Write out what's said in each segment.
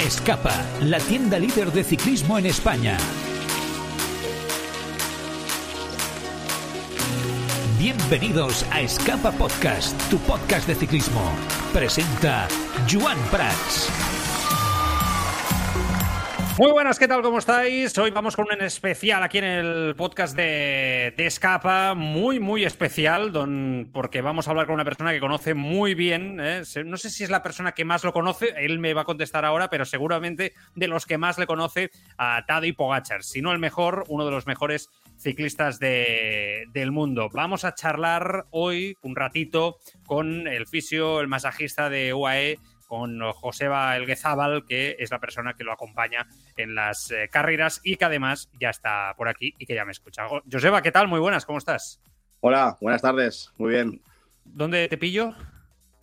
Escapa, la tienda líder de ciclismo en España. Bienvenidos a Escapa Podcast, tu podcast de ciclismo. Presenta Joan Prats. Muy buenas, ¿qué tal? ¿Cómo estáis? Hoy vamos con un especial aquí en el podcast de, de Escapa, muy, muy especial, porque vamos a hablar con una persona que conoce muy bien, ¿eh? no sé si es la persona que más lo conoce, él me va a contestar ahora, pero seguramente de los que más le conoce a Tadej Pogachar, si no el mejor, uno de los mejores ciclistas de, del mundo. Vamos a charlar hoy un ratito con el fisio, el masajista de UAE, con Joseba Elguezábal, que es la persona que lo acompaña en las eh, carreras y que además ya está por aquí y que ya me escucha. Joseba, ¿qué tal? Muy buenas, ¿cómo estás? Hola, buenas tardes, muy bien. ¿Dónde te pillo?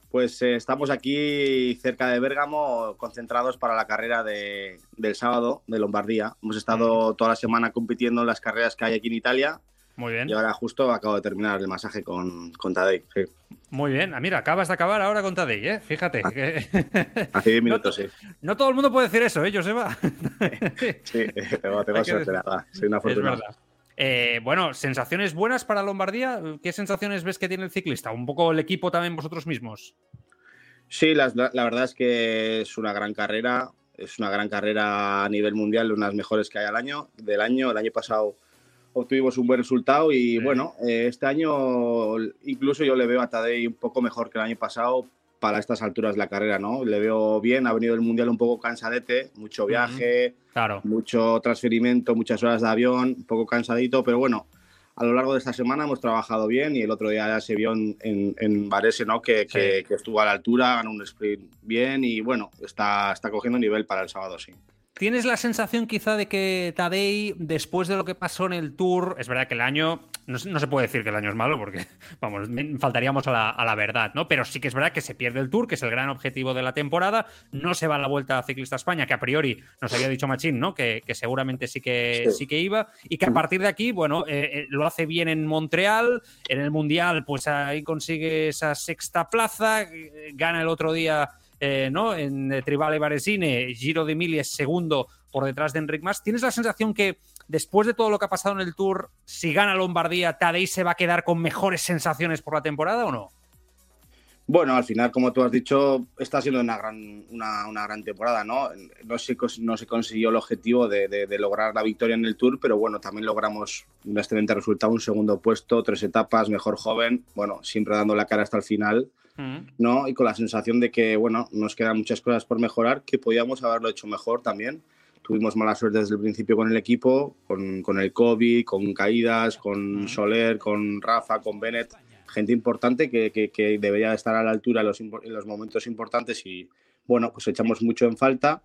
Pues eh, estamos aquí cerca de Bérgamo, concentrados para la carrera de, del sábado de Lombardía. Hemos estado toda la semana compitiendo en las carreras que hay aquí en Italia. Muy bien. Y ahora justo acabo de terminar el masaje con, con Tadej. Sí. Muy bien. Ah, mira, acabas de acabar ahora con Tadej, ¿eh? Fíjate. Que... Hace 10 minutos, no, sí. No todo el mundo puede decir eso, ¿eh, Joseba? sí, tengo, tengo suerte, la verdad. Soy una fortuna. Es verdad. Eh, bueno, sensaciones buenas para Lombardía. ¿Qué sensaciones ves que tiene el ciclista? Un poco el equipo también vosotros mismos. Sí, la, la, verdad es que es una gran carrera. Es una gran carrera a nivel mundial, una de las mejores que hay al año, del año. El año pasado obtuvimos un buen resultado y sí. bueno, eh, este año incluso yo le veo a Tadej un poco mejor que el año pasado para estas alturas de la carrera, ¿no? Le veo bien, ha venido el Mundial un poco cansadete, mucho viaje, uh -huh. claro. mucho transferimiento, muchas horas de avión, un poco cansadito, pero bueno, a lo largo de esta semana hemos trabajado bien y el otro día ya se vio en, en, en Varese, ¿no? Que, sí. que, que, estuvo a la altura, ganó un sprint bien y bueno, está, está cogiendo nivel para el sábado, sí. ¿Tienes la sensación quizá de que Tadej, después de lo que pasó en el Tour, es verdad que el año, no, no se puede decir que el año es malo porque, vamos, faltaríamos a la, a la, verdad, ¿no? Pero sí que es verdad que se pierde el Tour, que es el gran objetivo de la temporada, no se va a la Vuelta a Ciclista España, que a priori nos había dicho Machín, ¿no? Que, que seguramente sí que, sí. sí. que iba, y que a partir de aquí, bueno, eh, eh, lo hace bien en Montreal, en el Mundial, pues ahí consigue esa sexta plaza, gana el otro día eh, ¿no? en eh, Tribale Varesine, Giro de Emilia es segundo por detrás de Enric Mas. ¿Tienes la sensación que después de todo lo que ha pasado en el Tour, si gana Lombardía, Tadej se va a quedar con mejores sensaciones por la temporada o no? Bueno, al final, como tú has dicho, está siendo una gran, una, una gran temporada, ¿no? No se, no se consiguió el objetivo de, de, de, lograr la victoria en el Tour, pero bueno, también logramos un excelente resultado, un segundo puesto, tres etapas, mejor joven, bueno, siempre dando la cara hasta el final. ¿no? Y con la sensación de que, bueno, nos quedan muchas cosas por mejorar, que podíamos haberlo hecho mejor también. Tuvimos mala suerte desde el principio con el equipo, con, con el COVID, con caídas, con Soler, con Rafa, con Bennett, gente importante que, que, que debería estar a la altura en los, en los momentos importantes y, bueno, pues echamos mucho en falta.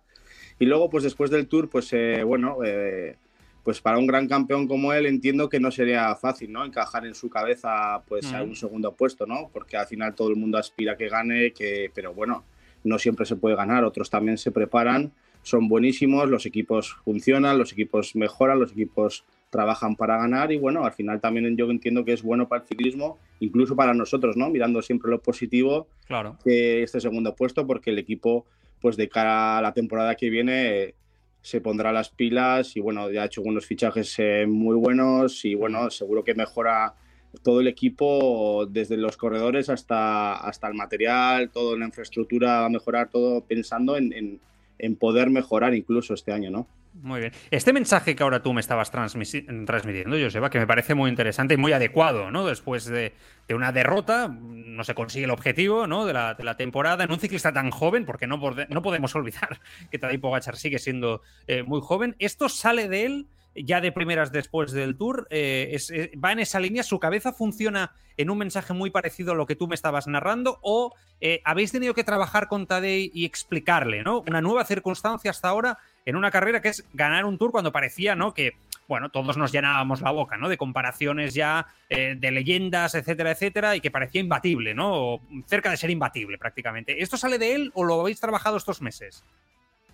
Y luego, pues después del Tour, pues, eh, bueno, eh, pues para un gran campeón como él entiendo que no sería fácil, ¿no? Encajar en su cabeza pues mm. a un segundo puesto, ¿no? Porque al final todo el mundo aspira a que gane, que pero bueno, no siempre se puede ganar, otros también se preparan, son buenísimos, los equipos funcionan, los equipos mejoran, los equipos trabajan para ganar y bueno, al final también yo entiendo que es bueno para el ciclismo, incluso para nosotros, ¿no? Mirando siempre lo positivo claro. que este segundo puesto porque el equipo pues de cara a la temporada que viene se pondrá las pilas y bueno, ya ha hecho unos fichajes eh, muy buenos y bueno, seguro que mejora todo el equipo, desde los corredores hasta, hasta el material, toda la infraestructura va a mejorar, todo pensando en, en, en poder mejorar incluso este año, ¿no? Muy bien. Este mensaje que ahora tú me estabas transmitiendo, Joseba, que me parece muy interesante y muy adecuado, ¿no? Después de, de una derrota, no se consigue el objetivo, ¿no? De la, de la temporada en un ciclista tan joven, porque no, no podemos olvidar que Tadej Pogacar sigue siendo eh, muy joven. Esto sale de él ya de primeras después del tour, eh, es, va en esa línea, su cabeza funciona en un mensaje muy parecido a lo que tú me estabas narrando, o eh, habéis tenido que trabajar con Tadej y explicarle, ¿no? Una nueva circunstancia hasta ahora en una carrera que es ganar un tour cuando parecía, ¿no? Que, bueno, todos nos llenábamos la boca, ¿no? De comparaciones ya eh, de leyendas, etcétera, etcétera, y que parecía imbatible, ¿no? O cerca de ser imbatible prácticamente. ¿Esto sale de él o lo habéis trabajado estos meses?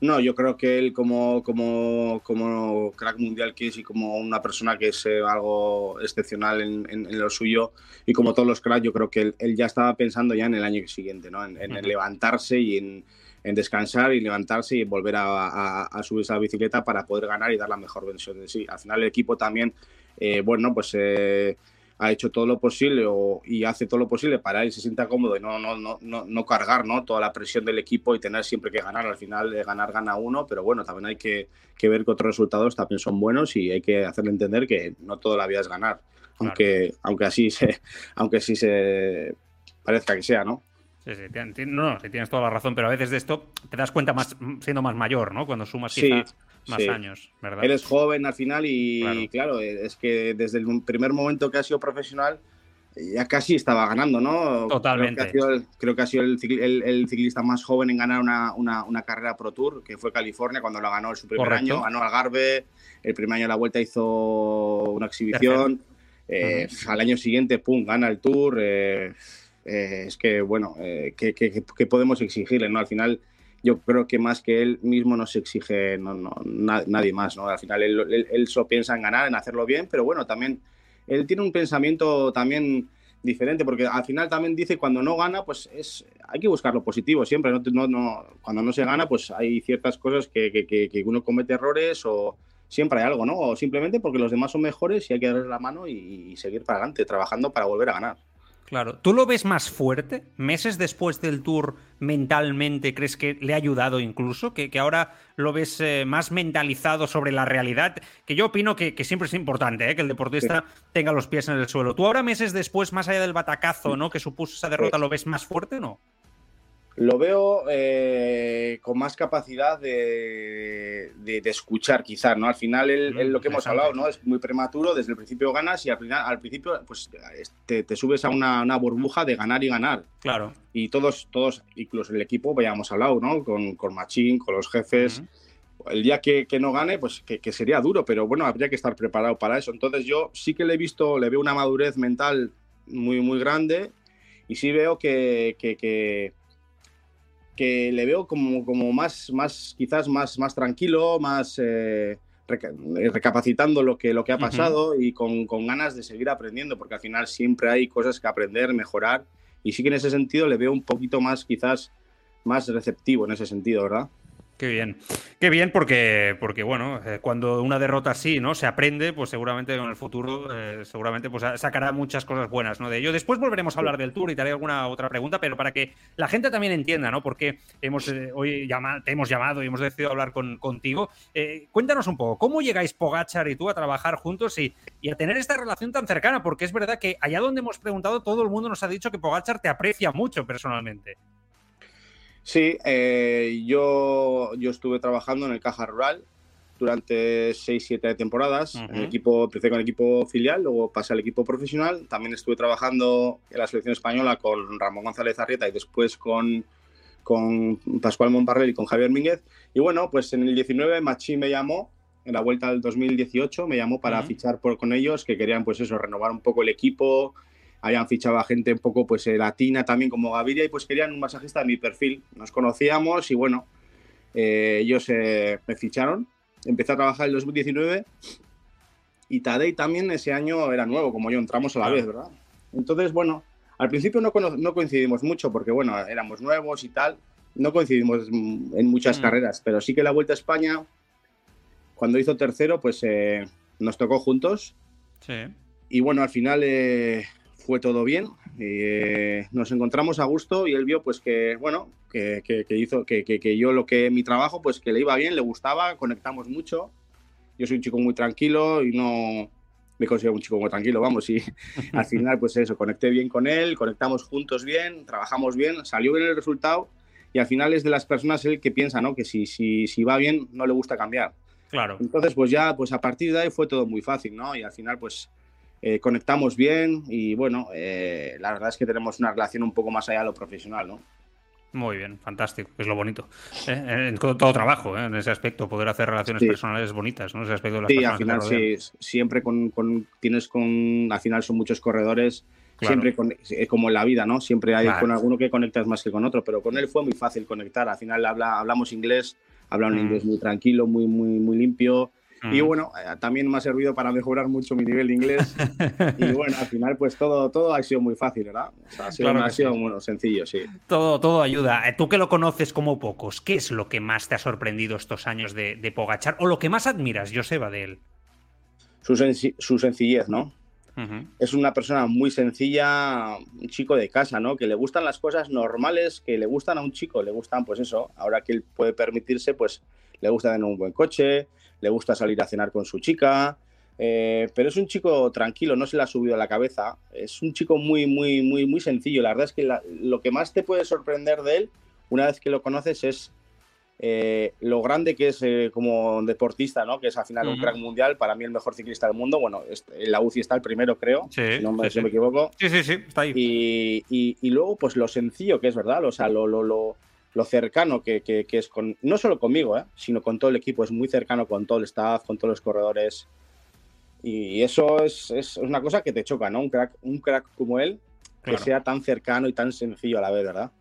No, yo creo que él como, como, como crack mundial que es y como una persona que es eh, algo excepcional en, en, en, lo suyo y como todos los cracks, yo creo que él, él, ya estaba pensando ya en el año siguiente, ¿no? En, en uh -huh. levantarse y en, en descansar y levantarse y volver a, subirse a la bicicleta para poder ganar y dar la mejor versión de sí. Al final el equipo también, eh, bueno, pues eh, ha hecho todo lo posible y hace todo lo posible para él se sienta cómodo y no, no, no, no, cargar ¿no? toda la presión del equipo y tener siempre que ganar. Al final, de ganar gana uno, pero bueno, también hay que, ver que otros resultados también son buenos y hay que hacerle entender que no toda la vida es ganar, aunque, aunque así se, aunque sí se parezca que sea, ¿no? Sí, sí, no, tienes toda la razón, pero a veces de esto te das cuenta más siendo más mayor, ¿no? Cuando sumas más años, ¿verdad? Eres joven al final y claro. es que desde el primer momento que has sido profesional ya casi estaba ganando, ¿no? Totalmente. Creo que ha sido el, el, ciclista más joven en ganar una, una, carrera Pro Tour, que fue California, cuando lo ganó el su primer año, ganó Algarve, el primer año de la vuelta hizo una exhibición, eh, al año siguiente, pum, gana el Tour. Eh, eh, es que, bueno, ¿qué, qué, podemos exigirle, no? Al final yo creo que más que él mismo no se exige no, no, nadie más, ¿no? Al final él, él, solo piensa en ganar, en hacerlo bien, pero bueno, también él tiene un pensamiento también diferente, porque al final también dice cuando no gana, pues es hay que buscar lo positivo siempre, no, no, cuando no se gana, pues hay ciertas cosas que, que, uno comete errores o siempre hay algo, ¿no? O simplemente porque los demás son mejores y hay que darles la mano y seguir para adelante, trabajando para volver a ganar. Claro. ¿Tú lo ves más fuerte? ¿Meses después del tour mentalmente crees que le ha ayudado incluso? ¿Que, que ahora lo ves eh, más mentalizado sobre la realidad? Que yo opino que, siempre es importante ¿eh? que el deportista tenga los pies en el suelo. ¿Tú ahora meses después, más allá del batacazo ¿no? que supuso esa derrota, lo ves más fuerte o no? Lo veo eh, con más capacidad de, escuchar, quizás, ¿no? Al final, mm, lo que hemos hablado, ¿no? Es muy prematuro, desde el principio ganas y al final, al principio, pues te, te subes a una, burbuja de ganar y ganar. Claro. Y todos, todos, incluso el equipo, ya hemos hablado, ¿no? Con, con Machín, con los jefes. El día que, no gane, pues que, sería duro, pero bueno, habría que estar preparado para eso. Entonces yo sí que le he visto, le veo una madurez mental muy, muy grande y sí veo que, que que le veo como, como más, más, quizás más, más tranquilo, más eh, recapacitando lo que, lo que ha pasado y con, con, ganas de seguir aprendiendo, porque al final siempre hay cosas que aprender, mejorar, y sí que en ese sentido le veo un poquito más, quizás, más receptivo en ese sentido, ¿verdad? Qué bien. Qué bien porque, porque bueno, eh, cuando una derrota así, ¿no? Se aprende, pues seguramente en el futuro, eh, seguramente pues sacará muchas cosas buenas, ¿no? De ello. Después volveremos a hablar del Tour y te haré alguna otra pregunta, pero para que la gente también entienda, ¿no? Porque hemos, eh, hoy te hemos llamado y hemos decidido hablar con, contigo. cuéntanos un poco, ¿cómo llegáis Pogachar y tú a trabajar juntos y, y, a tener esta relación tan cercana? Porque es verdad que allá donde hemos preguntado, todo el mundo nos ha dicho que Pogachar te aprecia mucho personalmente. Sí, eh, yo, yo estuve trabajando en el Caja Rural durante 6-7 temporadas. en el equipo, empecé con el equipo filial, luego pasé al equipo profesional. También estuve trabajando en la selección española con Ramón González Arrieta y después con, con Pascual Monparrel y con Javier Mínguez. Y bueno, pues en el 19 Machi me llamó, en la vuelta del 2018, me llamó para fichar por, con ellos, que querían pues eso, renovar un poco el equipo, hayan fichado a gente un poco pues eh, latina también como Gaviria y pues querían un masajista de mi perfil. Nos conocíamos y bueno, eh, ellos eh, me ficharon. Empecé a trabajar en el 2019 y Tadei también ese año era nuevo, como yo, entramos a la vez, ¿verdad? Entonces, bueno, al principio no, no, coincidimos mucho porque, bueno, éramos nuevos y tal. No coincidimos en muchas mm. carreras, pero sí que la Vuelta a España, cuando hizo tercero, pues nos tocó juntos. Sí. Y bueno, al final fue todo bien. Eh, nos encontramos a gusto y él vio pues que, bueno, que, hizo, que, que, yo lo que mi trabajo, pues que le iba bien, le gustaba, conectamos mucho. Yo soy un chico muy tranquilo y no me considero un chico muy tranquilo, vamos, y al final pues eso, conecté bien con él, conectamos juntos bien, trabajamos bien, salió bien el resultado y al final es de las personas él que piensa, ¿no? Que si, si, si va bien no le gusta cambiar. Claro. Entonces pues ya, pues a partir de ahí fue todo muy fácil, ¿no? Y al final pues eh, conectamos bien y bueno, eh, la verdad es que tenemos una relación un poco más allá de lo profesional, ¿no? Muy bien, fantástico, es lo bonito. ¿eh? En todo, trabajo, en ese aspecto, poder hacer relaciones personales bonitas, ¿no? Ese aspecto de las sí, al final sí, siempre con, tienes con, al final son muchos corredores, siempre con, como en la vida, ¿no? Siempre hay con alguno que conectas más que con otro, pero con él fue muy fácil conectar, al final habla, hablamos inglés, habla un mm. inglés muy tranquilo, muy, muy, muy limpio, Y bueno, eh, también me ha servido para mejorar mucho mi nivel de inglés. y bueno, al final, pues todo, todo ha sido muy fácil, ¿verdad? O sea, ha sido, ha sido sencillo, sí. Todo, todo ayuda. Eh, tú que lo conoces como pocos, ¿qué es lo que más te ha sorprendido estos años de, de Pogachar o lo que más admiras, Joseba, de él? Su, su sencillez, ¿no? Es una persona muy sencilla, un chico de casa, ¿no? Que le gustan las cosas normales que le gustan a un chico, le gustan, pues eso, ahora que él puede permitirse, pues le gusta tener un buen coche, le gusta salir a cenar con su chica, eh, pero es un chico tranquilo, no se le ha subido a la cabeza, es un chico muy, muy, muy, muy sencillo. La verdad es que lo que más te puede sorprender de él, una vez que lo conoces, es eh, lo grande que es eh, como deportista, ¿no? Que es al final un crack mundial, para mí el mejor ciclista del mundo. Bueno, en la UCI está el primero, creo, si no me, equivoco. Sí, sí, sí, está ahí. Y, luego, pues lo sencillo que es, ¿verdad? O sea, lo, lo, lo, lo cercano que, que, es con, no solo conmigo, ¿eh? sino con todo el equipo. Es muy cercano con todo el staff, con todos los corredores. Y eso es, es una cosa que te choca, ¿no? Un crack, un crack como él, que sea tan cercano y tan sencillo a la vez, ¿verdad?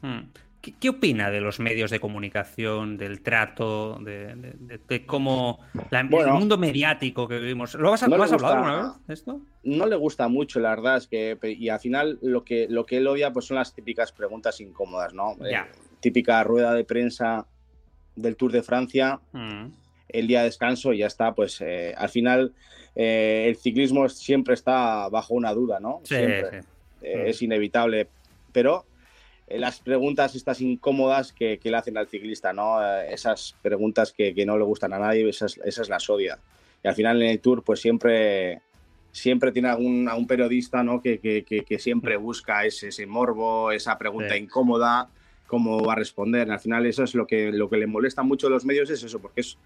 Hmm. ¿Qué, opina de los medios de comunicación, del trato, de, cómo el mundo mediático que vivimos? ¿Lo has, hablado alguna vez de esto? No le gusta mucho, la verdad, es que y al final lo que, lo que él odia pues son las típicas preguntas incómodas, ¿no? Eh, típica rueda de prensa del Tour de Francia, mm. el día de descanso y ya está, pues eh, al final eh, el ciclismo siempre está bajo una duda, ¿no? siempre. Es inevitable, pero eh, las preguntas estas incómodas que, le hacen al ciclista, ¿no? Eh, esas preguntas que, no le gustan a nadie, esas, esas las odia. Y al final en el Tour, pues siempre, siempre tiene algún, un periodista, ¿no? Que, que, siempre busca ese, ese morbo, esa pregunta incómoda, cómo va a responder. Al final eso es lo que, lo que le molesta mucho a los medios, es eso, porque es...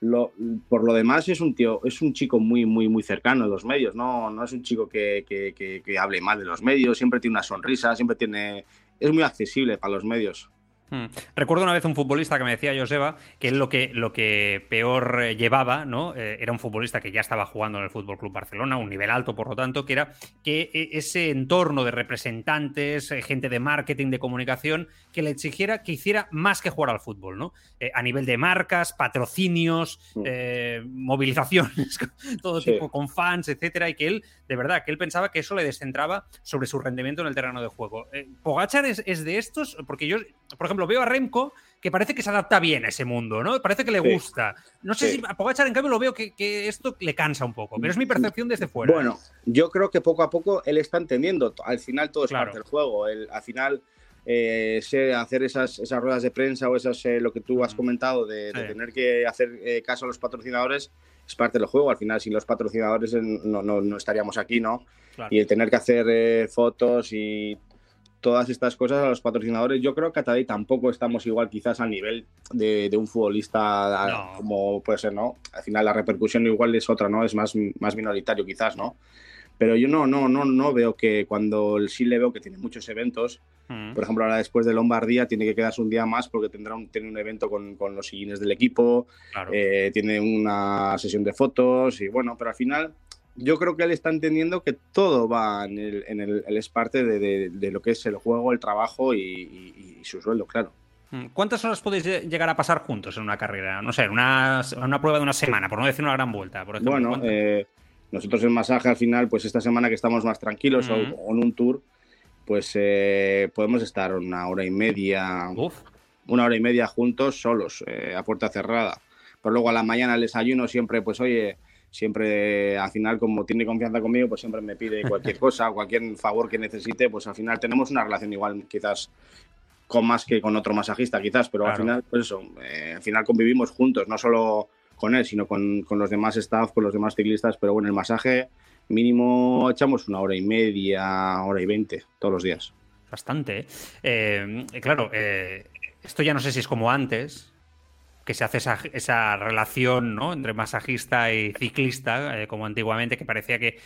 Lo, por lo demás es un tío, es un chico muy, muy, muy cercano a los medios, no, no es un chico que, que hable mal de los medios, siempre tiene una sonrisa, siempre tiene es muy accesible para los medios. Hmm. Recuerdo una vez un futbolista que me decía Joseba que él lo que, lo que peor eh, llevaba, ¿no? Eh, era un futbolista que ya estaba jugando en el Fútbol Club Barcelona, un nivel alto, por lo tanto, que era que e, ese entorno de representantes, eh, gente de marketing, de comunicación, que le exigiera que hiciera más que jugar al fútbol, ¿no? a nivel de marcas, patrocinios, hmm. movilizaciones, todo tipo, con fans, etcétera, y que él, de verdad, que él pensaba que eso le descentraba sobre su rendimiento en el terreno de juego. ¿Pogachar es, es de estos? Porque yo, por ejemplo, veo a Remco que parece que se adapta bien a ese mundo, ¿no? Parece que le gusta. No sé si a Pogachar, en cambio, lo veo que, esto le cansa un poco, pero es mi percepción desde fuera. Bueno, yo creo que poco a poco él está entendiendo. Al final todo es parte del juego. al final, eh, hacer esas, esas ruedas de prensa o esas, eh, lo que tú has comentado, de, tener que hacer eh, caso a los patrocinadores, es parte del juego. Al final, sin los patrocinadores no, no, estaríamos aquí, ¿no? Y el tener que hacer fotos y todas estas cosas a los patrocinadores. Yo creo que a tampoco estamos igual quizás al nivel de, un futbolista como puede ser, ¿no? Al final la repercusión igual es otra, ¿no? Es más, más minoritario quizás, ¿no? Pero yo no, no, no, no veo que cuando sí le veo que tiene muchos eventos, mm. por ejemplo, ahora después de Lombardía tiene que quedarse un día más porque tendrá un, tiene un evento con, con los siguientes del equipo, eh, tiene una sesión de fotos y bueno, pero al final yo creo que él está entendiendo que todo va en el, en el, es parte de, de, lo que es el juego, el trabajo y, su sueldo, claro. Mm, ¿Cuántas horas podéis llegar a pasar juntos en una carrera? No sé, una, una prueba de una semana, por no decir una gran vuelta. Por ejemplo, bueno, eh, nosotros en masaje al final, pues esta semana que estamos más tranquilos o, en un tour, pues eh, podemos estar una hora y media, una hora y media juntos, solos, eh, a puerta cerrada. Pero luego a la mañana el desayuno siempre, pues oye, siempre al final como tiene confianza conmigo, pues siempre me pide cualquier cosa, cualquier favor que necesite, pues al final tenemos una relación igual quizás con más que con otro masajista quizás, pero al final, pues eso, eh, al final convivimos juntos, no solo con él, sino con, con, los demás staff, con los demás ciclistas, pero bueno, el masaje mínimo echamos una hora y media, hora y veinte todos los días. Bastante. ¿eh? Eh, claro, esto ya no sé si es como antes, que se hace esa, esa relación ¿no? entre masajista y ciclista, eh, como antiguamente, que parecía que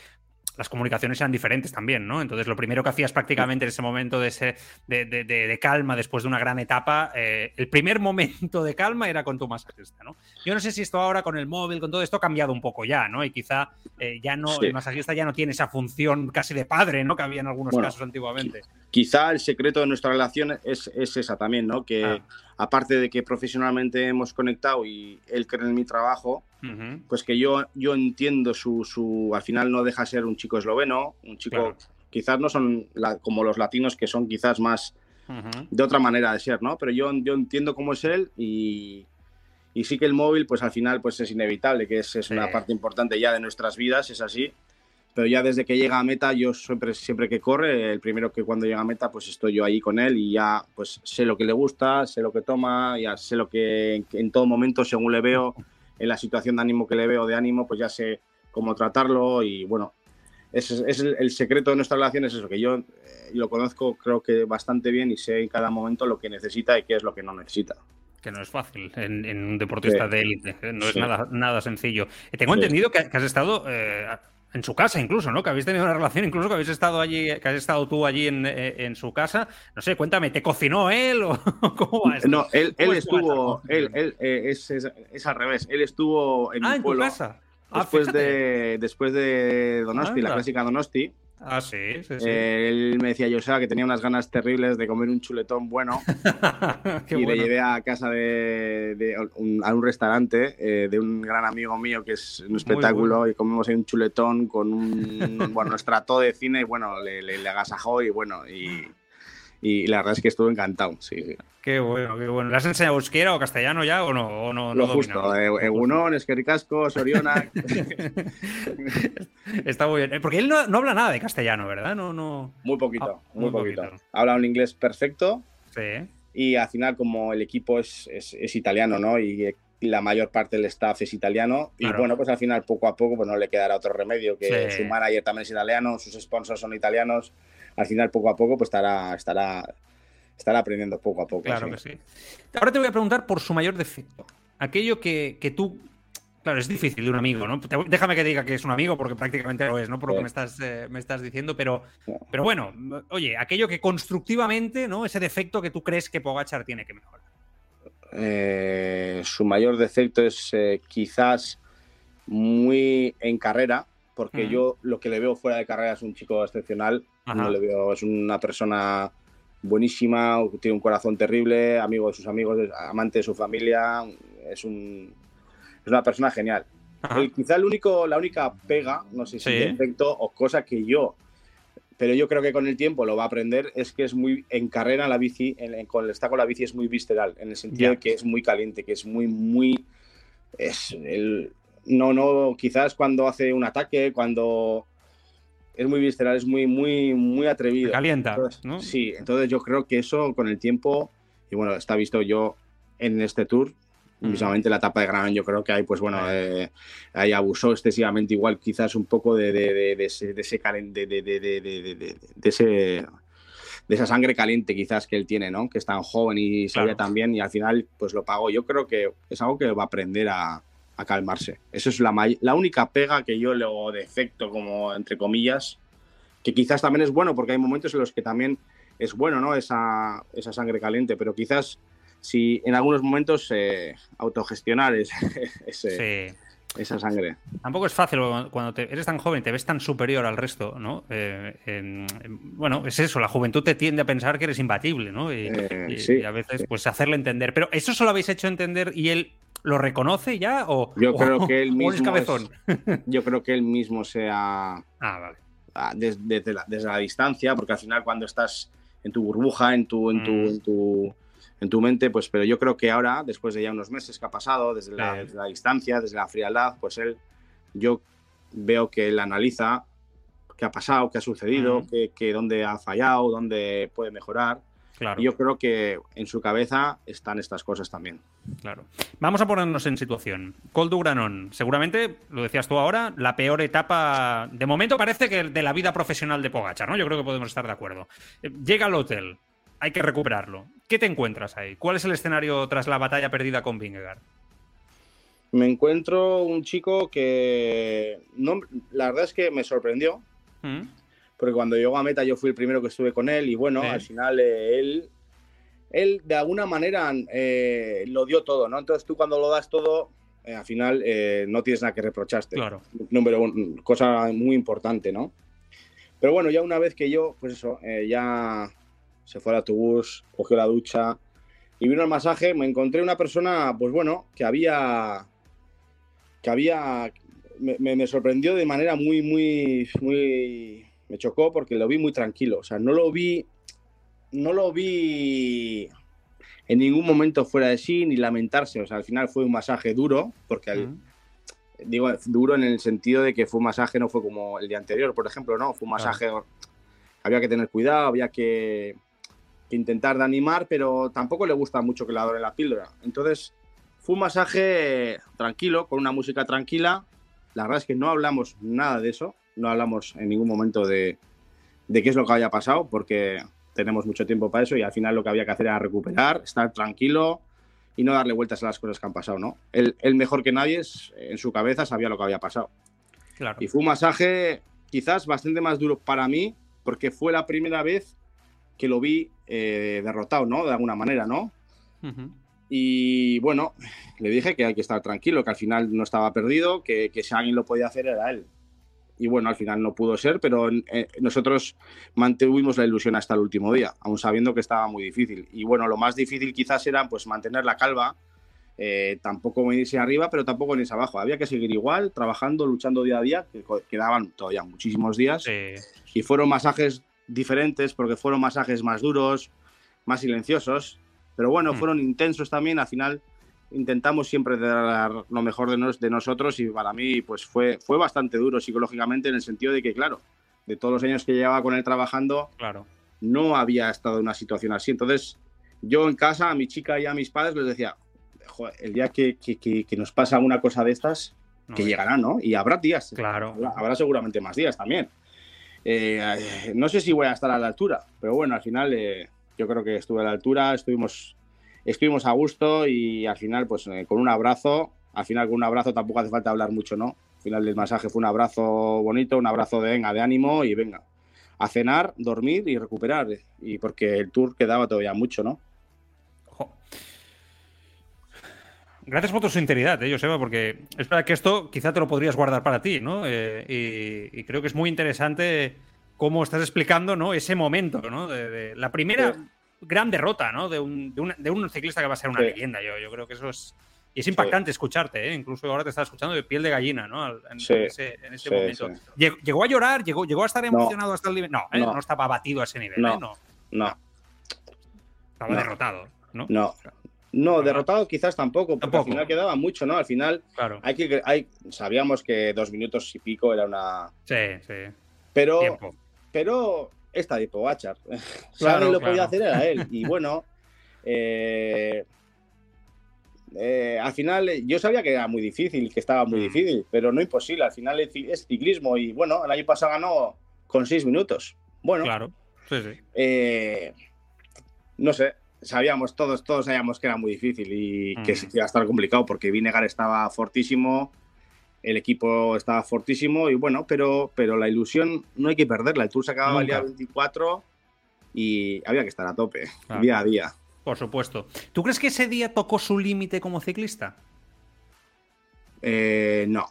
las comunicaciones eran diferentes también, ¿no? Entonces, lo primero que hacías prácticamente en ese momento de, ese, de, calma después de una gran etapa, eh, el primer momento de calma era con tu masajista, ¿no? Yo no sé si esto ahora con el móvil, con todo esto, ha cambiado un poco ya, ¿no? Y quizá eh, ya no, el masajista ya no tiene esa función casi de padre, ¿no? Que había en algunos casos antiguamente. Quizá el secreto de nuestra relación es, es esa también, ¿no? Que ah. aparte de que profesionalmente hemos conectado y él cree en mi trabajo, pues que yo, yo entiendo su, su, al final no deja ser un chico esloveno, un chico, quizás no son como los latinos que son quizás más de otra manera de ser, ¿no? Pero yo, yo entiendo cómo es él y, y sí que el móvil, pues al final pues es inevitable, que es, es una parte importante ya de nuestras vidas, es así. Pero ya desde que llega a meta, yo siempre, siempre que corre, el primero que cuando llega a meta, pues estoy yo ahí con él y ya pues sé lo que le gusta, sé lo que toma, ya sé lo que en todo momento, según le veo, en la situación de ánimo que le veo, de ánimo, pues ya sé cómo tratarlo y bueno, es, es el, secreto de nuestra relación es eso, que yo eh, lo conozco creo que bastante bien y sé en cada momento lo que necesita y qué es lo que no necesita. Que no es fácil en, un deportista de élite, ¿eh? no es nada, nada sencillo. Eh, tengo entendido que, has estado en su casa incluso, ¿no? Que habéis tenido una relación, incluso que habéis estado allí, que has estado tú allí en, su casa. No sé, cuéntame, ¿te cocinó él o cómo va No, él, estuvo, él, él es, es, al revés, él estuvo en ah, mi en tu casa. Ah, después, de, después de Donosti, la clásica Donosti. Ah, sí, sí, sí. él me decía, yo sé que tenía unas ganas terribles de comer un chuletón bueno. y le llevé a casa de, un, a un restaurante eh, de un gran amigo mío que es un espectáculo y comimos ahí un chuletón con un, bueno, estrato de cine y bueno, le, le, le agasajó y bueno, y, y la verdad es que estuve encantado, sí, Qué bueno, qué bueno. ¿Le has enseñado euskera o castellano ya o no? O no Lo justo, eh, Egunon, Esquericasco, Soriona. Está muy bien. Porque él no, habla nada de castellano, ¿verdad? No, no... Muy poquito, ah, muy, poquito. Habla un inglés perfecto. Sí. Y al final, como el equipo es, es, italiano, ¿no? Y la mayor parte del staff es italiano. Y bueno, pues al final, poco a poco, pues no le quedará otro remedio que su manager también es italiano, sus sponsors son italianos al final poco a poco pues estará, estará, estará aprendiendo poco a poco. Claro que sí. Ahora te voy a preguntar por su mayor defecto. Aquello que, tú Claro, es difícil de un amigo, ¿no? Déjame que diga que es un amigo porque prácticamente lo es, ¿no? Por lo que me estás, eh, me estás diciendo, pero, pero bueno, oye, aquello que constructivamente, ¿no? Ese defecto que tú crees que Pogachar tiene que mejorar. Eh, su mayor defecto es eh, quizás muy en carrera, porque yo lo que le veo fuera de carrera es un chico excepcional. No le veo, es una persona buenísima, tiene un corazón terrible, amigo de sus amigos, amante de su familia, es, un, es una persona genial. quizá el único, la única pega, no sé si defecto o cosa que yo, pero yo creo que con el tiempo lo va a aprender, es que es muy en carrera la bici, en, con está con la bici es muy visceral, en el sentido de que es muy caliente, que es muy, muy, es el, no, no, quizás cuando hace un ataque, cuando es muy visceral, es muy, muy, muy atrevido. calienta, Sí, entonces yo creo que eso con el tiempo, y bueno, está visto yo en este tour, Visualmente la etapa de Gran yo creo que hay, pues bueno, eh, ahí abusó excesivamente igual quizás un poco de, de, de, ese, de ese, de, ese de esa sangre caliente quizás que él tiene, ¿no? Que es tan joven y sabe también y al final pues lo pagó. Yo creo que es algo que va a aprender a, a calmarse. Eso es la, la única pega que yo le defecto, como entre comillas, que quizás también es bueno, porque hay momentos en los que también es bueno, ¿no? Esa, esa sangre caliente, pero quizás si en algunos momentos eh, autogestionar ese, esa sangre. Tampoco es fácil cuando te, eres tan joven, te ves tan superior al resto, ¿no? Eh, bueno, es eso, la juventud te tiende a pensar que eres imbatible, ¿no? Y, eh, a veces, pues hacerle entender. Pero eso solo habéis hecho entender y él ¿Lo reconoce ya o yo creo que él mismo cabezón? yo creo que él mismo sea ah, vale. Ah, desde, la, desde, la, distancia, porque al final cuando estás en tu burbuja, en tu, en tu, mm. en tu, en tu mente, pues pero yo creo que ahora, después de ya unos meses que ha pasado, desde, la, distancia, desde la frialdad, pues él, yo veo que él analiza qué ha pasado, qué ha sucedido, mm. qué, dónde ha fallado, dónde puede mejorar. Claro. Y yo creo que en su cabeza están estas cosas también. Claro. Vamos a ponernos en situación. Coldugranon, seguramente, lo decías tú ahora, la peor etapa, de momento parece que de la vida profesional de Pogachar, ¿no? Yo creo que podemos estar de acuerdo. Eh, llega al hotel, hay que recuperarlo. ¿Qué te encuentras ahí? ¿Cuál es el escenario tras la batalla perdida con Vingegaard? Me encuentro un chico que, no, la verdad es que me sorprendió. ¿Mm? Porque cuando llegó a meta yo fui el primero que estuve con él y bueno, al final eh, él él de alguna manera eh, lo dio todo, ¿no? Entonces tú cuando lo das todo, eh, al final eh, no tienes nada que reprocharte. Claro. Número uno, cosa muy importante, ¿no? Pero bueno, ya una vez que yo, pues eso, ya se fue al autobús, cogió la ducha y vino al masaje, me encontré una persona, pues bueno, que había que había, me, sorprendió de manera muy, muy, muy, me chocó porque lo vi muy tranquilo, o sea, no lo vi, no lo vi en ningún momento fuera de sí ni lamentarse, o sea, al final fue un masaje duro, porque digo duro en el sentido de que fue un masaje, no fue como el día anterior, por ejemplo, no, fue un masaje, había que tener cuidado, había que, intentar de animar, pero tampoco le gusta mucho que le adore la píldora, entonces fue un masaje tranquilo, con una música tranquila. La verdad es que no hablamos nada de eso, no hablamos en ningún momento de, qué es lo que había pasado, porque tenemos mucho tiempo para eso y al final lo que había que hacer era recuperar, estar tranquilo y no darle vueltas a las cosas que han pasado, ¿no? Él, mejor que nadie en su cabeza sabía lo que había pasado. Claro. Y fue un masaje quizás bastante más duro para mí, porque fue la primera vez que lo vi eh, derrotado, ¿no? De alguna manera, ¿no? Y bueno, le dije que hay que estar tranquilo, que al final no estaba perdido, que, si alguien lo podía hacer era él. Y bueno, al final no pudo ser, pero eh, nosotros mantuvimos la ilusión hasta el último día, aún sabiendo que estaba muy difícil. Y bueno, lo más difícil quizás era pues mantener la calva, eh, tampoco venirse arriba, pero tampoco venirse abajo. Había que seguir igual, trabajando, luchando día a día, que quedaban todavía muchísimos días. Y fueron masajes diferentes, porque fueron masajes más duros, más silenciosos pero bueno, hmm. fueron intensos también. Al final intentamos siempre dar lo mejor de, de, nosotros y para mí pues fue, fue bastante duro psicológicamente en el sentido de que, claro, de todos los años que llevaba con él trabajando, claro. no había estado en una situación así. Entonces, yo en casa, a mi chica y a mis padres les decía, el día que, que, que, nos pasa una cosa de estas, que llegará, ¿no? Y habrá días. Claro. Habrá, seguramente más días también. Eh, no sé si voy a estar a la altura, pero bueno, al final eh, yo creo que estuve a la altura, estuvimos, estuvimos a gusto y al final, pues eh, con un abrazo, al final con un abrazo tampoco hace falta hablar mucho, ¿no? Al final del masaje fue un abrazo bonito, un abrazo de venga, de ánimo y venga, a cenar, dormir y recuperar. Y porque el tour quedaba todavía mucho, ¿no? Gracias por tu sinceridad, ¿eh, Joseba, porque es verdad que esto quizá te lo podrías guardar para ti, ¿no? Eh, y, creo que es muy interesante cómo estás explicando ¿no? ese momento, ¿no? De, la primera gran derrota, ¿no? De un, de, un, ciclista que va a ser una leyenda. Yo, yo creo que eso es. Y es impactante escucharte, ¿eh? incluso ahora te estaba escuchando de piel de gallina, ¿no? En, ese, en ese momento. ¿Llegó, a llorar? ¿Llegó, llegó a estar emocionado hasta el nivel? No, ¿eh? no, estaba abatido a ese nivel. No, ¿eh? no. no. Estaba derrotado, ¿no? No. No, derrotado quizás tampoco, porque al final quedaba mucho, ¿no? Al final claro. hay que, hay, sabíamos que dos minutos y pico era una. Sí, sí. Pero pero esta de Pogachar. Claro, lo podía hacer era él. Y bueno, eh, eh, al final yo sabía que era muy difícil, que estaba muy mm. difícil, pero no imposible. Al final es ciclismo y bueno, el año pasado ganó con seis minutos. Bueno, claro. Sí, sí. Eh, no sé, sabíamos todos, todos sabíamos que era muy difícil y que mm. iba a estar complicado porque Vinegar estaba fortísimo el equipo estaba fortísimo y bueno, pero, pero la ilusión no hay que perderla. El Tour se acababa el día 24 y había que estar a tope, día a día. Por supuesto. ¿Tú crees que ese día tocó su límite como ciclista? Eh, no.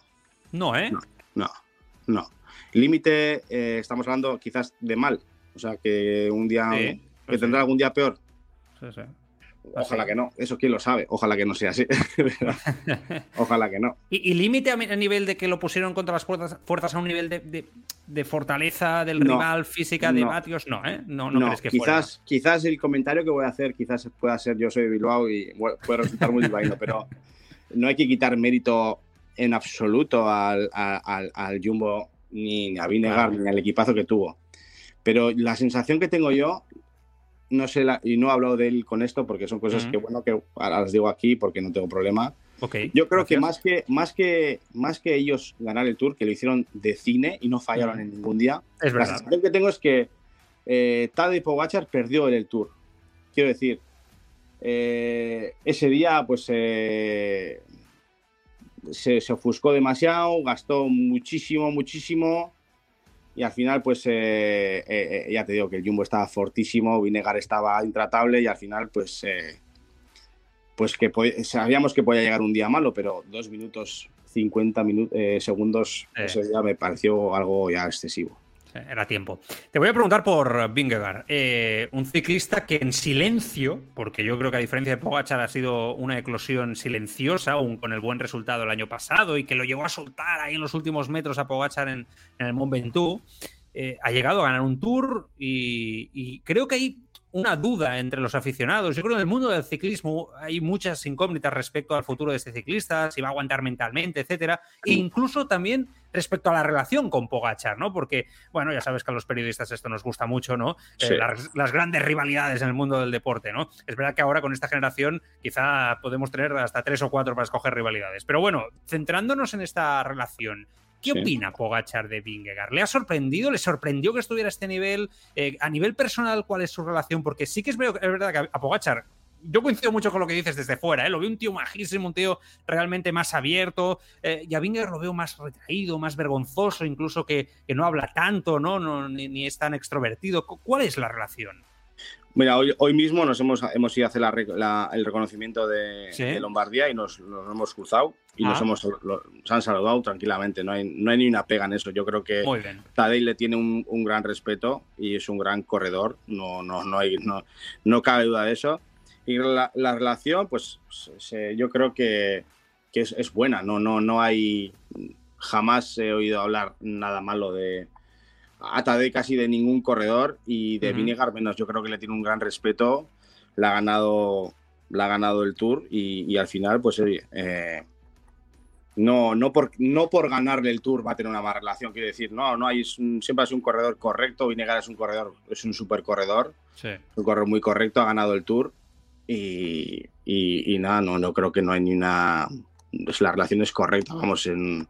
No, ¿eh? No, no. Límite, eh, estamos hablando quizás de mal. O sea, que un día. que tendrá algún día peor. Sí, sí. Ojalá que no, eso quién lo sabe, ojalá que no sea así. ojalá que no. ¿Y, límite a, nivel de que lo pusieron contra las fuerzas, a un nivel de, fortaleza del rival, física de Matios? No, ¿eh? No, no, crees que quizás, Quizás el comentario que voy a hacer, quizás pueda ser yo soy de Bilbao y puede resultar muy divino, pero no hay que quitar mérito en absoluto al, Jumbo ni a Vinegar ni al equipazo que tuvo. Pero la sensación que tengo yo, no sé, y no he hablado de él con esto porque son cosas que, bueno, que ahora las digo aquí porque no tengo problema. Okay, Yo creo que más que, más que más que ellos ganar el Tour, que lo hicieron de cine y no fallaron en ningún día, es verdad. la sensación que tengo es que eh, Tadej Pogacar perdió el Tour. Quiero decir, eh, ese día pues eh, se, se ofuscó demasiado, gastó muchísimo, muchísimo y al final, pues eh, eh, eh, ya te digo que el Jumbo estaba fortísimo, Vinegar estaba intratable y al final, pues, pues que sabíamos que podía llegar un día malo, pero dos minutos 50 segundos, eso ya me pareció algo ya excesivo. Era tiempo. Te voy a preguntar por Vingegaard, eh, un ciclista que en silencio, porque yo creo que a diferencia de Pogachar ha sido una eclosión silenciosa, aún con el buen resultado el año pasado y que lo llevó a soltar ahí en los últimos metros a Pogachar en, el Mont Ventoux, eh, ha llegado a ganar un Tour y, y creo que hay una duda entre los aficionados. Yo creo que en el mundo del ciclismo hay muchas incógnitas respecto al futuro de este ciclista, si va a aguantar mentalmente, etcétera, e incluso también respecto a la relación con Pogachar, ¿no? Porque, bueno, ya sabes que a los periodistas esto nos gusta mucho, ¿no? Eh, las, grandes rivalidades en el mundo del deporte, ¿no? Es verdad que ahora con esta generación quizá podemos tener hasta tres o cuatro para escoger rivalidades. Pero bueno, centrándonos en esta relación, ¿Qué opina Pogachar de Vingegaard? ¿Le ha sorprendido? ¿Le sorprendió que estuviera a este nivel? Eh, a nivel personal, ¿cuál es su relación? Porque sí que es, verdad que a Pogachar yo coincido mucho con lo que dices desde fuera, ¿eh? lo veo un tío majísimo, un tío realmente más abierto, eh, y a Vingegaard lo veo más retraído, más vergonzoso, incluso que, que no habla tanto, ¿no? no ni, es tan extrovertido. ¿Cuál es la relación? Mira, hoy, hoy mismo nos hemos, hemos ido a hacer el reconocimiento de, Lombardía y nos, hemos cruzado y nos, ah. hemos, han saludado tranquilamente. No hay, no hay ni una pega en eso. Yo creo que Tadej le tiene un, gran respeto y es un gran corredor. No, no, no, hay, no, no cabe duda de eso. Y la, relación, pues yo creo que, que es, es, buena. No, no, no hay. Jamás he oído hablar nada malo de, de casi de ningún corredor y de Vinegar menos. Yo creo que le tiene un gran respeto, la ha ganado, la ha ganado el Tour y, al final, pues eh, no, no, por, no por ganarle el Tour va a tener una mala relación, quiero decir, no, no hay, siempre ha sido un corredor correcto, Vinegar es un corredor, es un super corredor, un corredor muy correcto, ha ganado el Tour y, y, nada, no, no creo que no hay ni una... Pues la relación es correcta, vamos, en,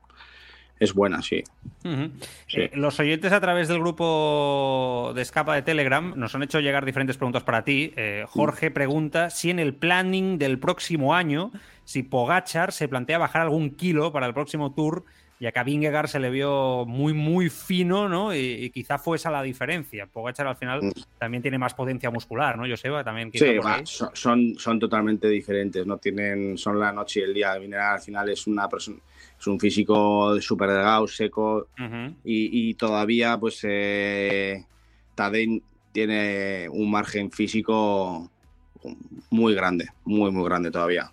es buena, sí. Eh, los oyentes a través del grupo de escapa de Telegram nos han hecho llegar diferentes preguntas para ti. Eh, Jorge pregunta si en el planning del próximo año, si Pogachar se plantea bajar algún kilo para el próximo tour y a Vingegaard se le vio muy, muy fino, ¿no? Y, quizá fue esa la diferencia. Pogachar al final mm. también tiene más potencia muscular, ¿no, Joseba? También sí, son, son totalmente diferentes, ¿no? Tienen, son la noche y el día. Vingegaard al final es una persona es un físico súper delgado, seco y, todavía pues eh, tiene un margen físico muy grande, muy muy grande todavía.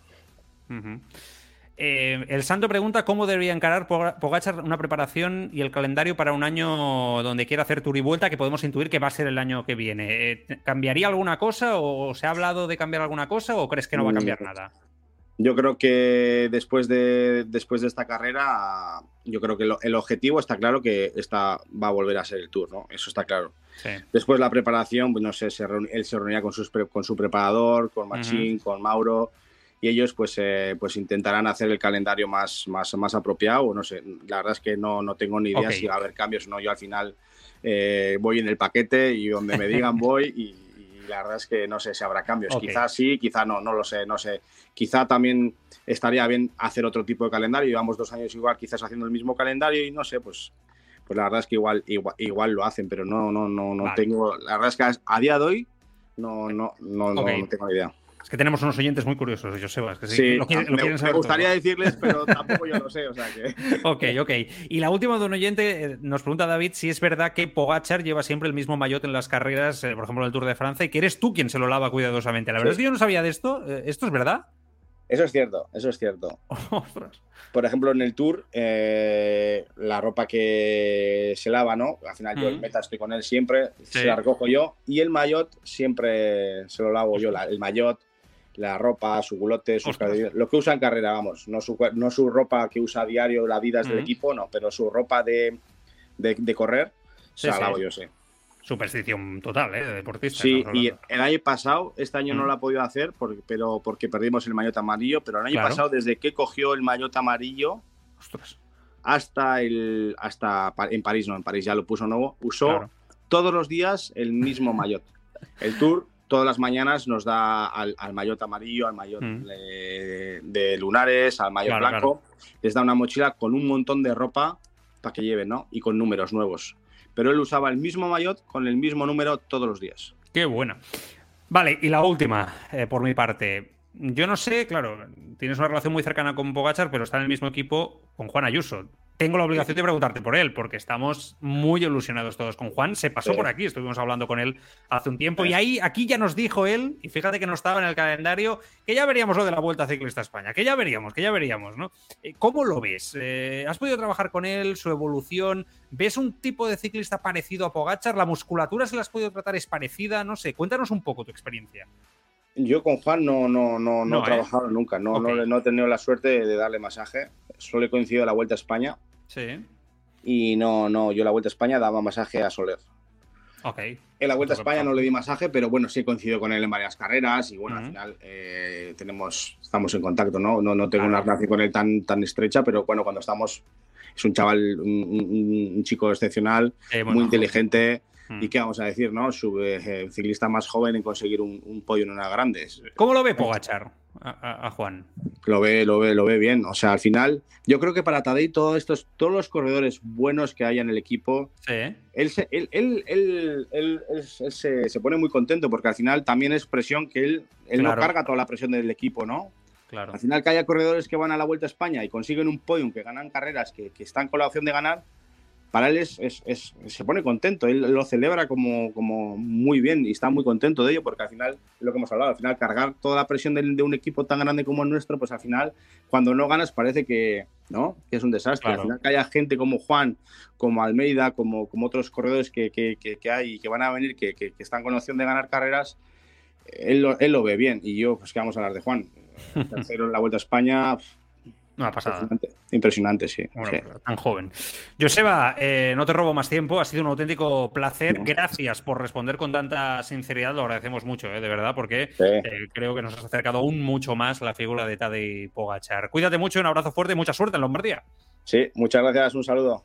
Eh, el Santo pregunta cómo debería encarar Pogachar una preparación y el calendario para un año donde quiera hacer tour y vuelta, que podemos intuir que va a ser el año que viene. Eh, ¿Cambiaría alguna cosa o se ha hablado de cambiar alguna cosa o crees que no va a cambiar mm. nada? Yo creo que después de, después de esta carrera, yo creo que el objetivo está claro que esta va a volver a ser el Tour, ¿no? Eso está claro. Después la preparación, pues no sé, él se reunía con, con su preparador, con Machín, con Mauro, y ellos pues, eh, pues intentarán hacer el calendario más, más, más apropiado. No sé, la verdad es que no, no tengo ni idea si va a haber cambios o no. Yo al final eh, voy en el paquete y donde me digan voy y, la verdad es que no sé si habrá cambios. Quizás sí, quizá no, no lo sé, no sé. Quizá también estaría bien hacer otro tipo de calendario. Llevamos dos años igual, quizás haciendo el mismo calendario y no sé, pues, pues la verdad es que igual, igual, lo hacen, pero no, no, no, no tengo. La verdad es que a día de hoy no, no, no, no tengo idea. Es que tenemos unos oyentes muy curiosos, Joseba. Es que sí, lo, me, gustaría decirles, pero tampoco yo lo sé. O sea que... ok, ok. Y la última de un oyente eh, nos pregunta David si es verdad que Pogachar lleva siempre el mismo maillot en las carreras, eh, por ejemplo, en el Tour de Francia, y que eres tú quien se lo lava cuidadosamente. La verdad es que yo no sabía de esto. Eh, ¿Esto es verdad? Eso es cierto, eso es cierto. Por ejemplo, en el tour, la ropa que se lava, ¿no? Al final yo el meta estoy con él siempre, se la recojo yo. Y el maillot siempre se lo lavo yo. el maillot, la ropa, su culote, lo que usa en carrera, vamos, no su, no su ropa que usa a diario, la vida del equipo, no, pero su ropa de, de, correr, se la lavo yo, sé. Superstición total, ¿eh? De deportista. Sí, y el año pasado, este año no lo ha podido hacer, porque, pero porque perdimos el maillot amarillo, pero el año pasado, desde que cogió el maillot amarillo, hasta el hasta en París, no, en París ya lo puso nuevo, usó todos los días el mismo maillot. El Tour todas las mañanas nos da al, al maillot amarillo, al maillot mm. de, lunares, al maillot blanco, les da una mochila con un montón de ropa para que lleven, ¿no? Y con números nuevos. Pero él usaba el mismo maillot con el mismo número todos los días. Qué bueno. Vale, y la última, eh, por mi parte. Yo no sé, claro, tienes una relación muy cercana con Bogachar, pero está en el mismo equipo con Juan Ayuso. tengo la obligación de preguntarte por él, porque estamos muy ilusionados todos con Juan. Se pasó por aquí, estuvimos hablando con él hace un tiempo, y ahí, aquí ya nos dijo él, y fíjate que no estaba en el calendario, que ya veríamos lo de la Vuelta Ciclista a España, que ya veríamos, que ya veríamos, ¿no? Eh, ¿Cómo lo ves? Eh, ¿Has podido trabajar con él, su evolución? ¿Ves un tipo de ciclista parecido a Pogachar? ¿La musculatura se la has podido tratar es parecida? No sé, cuéntanos un poco tu experiencia. Yo con Juan no, no, no, no, he ¿eh? trabajado nunca, no, no, no, he tenido la suerte de darle masaje. Solo he coincidido la Vuelta a España. Sí. Y no, no, yo la Vuelta a España daba masaje a Soler. Ok. En la Vuelta a España no le di masaje, pero bueno, sí he coincidido con él en varias carreras y bueno, al final eh, tenemos, estamos en contacto, ¿no? No, no tengo una relación con él tan, tan estrecha, pero bueno, cuando estamos, es un chaval, un, chico excepcional, muy inteligente. Mm. ¿Y qué vamos a decir, no? Su eh, ciclista más joven en conseguir un, podio en una grandes. ¿Cómo lo ve Pogachar a, Juan? Lo ve, lo ve, lo ve bien. O sea, al final, yo creo que para Tadei todos estos, todos los corredores buenos que hay en el equipo, él, se, él, él, él, se, se, pone muy contento porque al final también es presión que él, él no carga toda la presión del equipo, ¿no? Claro. Al final que haya corredores que van a la Vuelta a España y consiguen un podium, que ganan carreras, que, que están con la opción de ganar, para él es, se pone contento, él lo celebra como, como muy bien y está muy contento de ello porque al final, lo que hemos hablado, al final cargar toda la presión de, un equipo tan grande como el nuestro, pues al final cuando no ganas parece que, ¿no? que es un desastre. Al final que haya gente como Juan, como Almeida, como, como otros corredores que, que, hay y que van a venir, que, están con opción de ganar carreras, él lo, él lo ve bien y yo, pues que vamos a hablar de Juan. Tercero en la Vuelta a España, una pasada. Impresionante, sí. Tan joven. Joseba, eh, no te robo más tiempo. Ha sido un auténtico placer. Gracias por responder con tanta sinceridad. Lo agradecemos mucho, eh, de verdad, porque eh, creo que nos has acercado aún mucho más la figura de Tadej Pogachar. Cuídate mucho, un abrazo fuerte y mucha suerte en Lombardía. Sí, muchas gracias. Un saludo.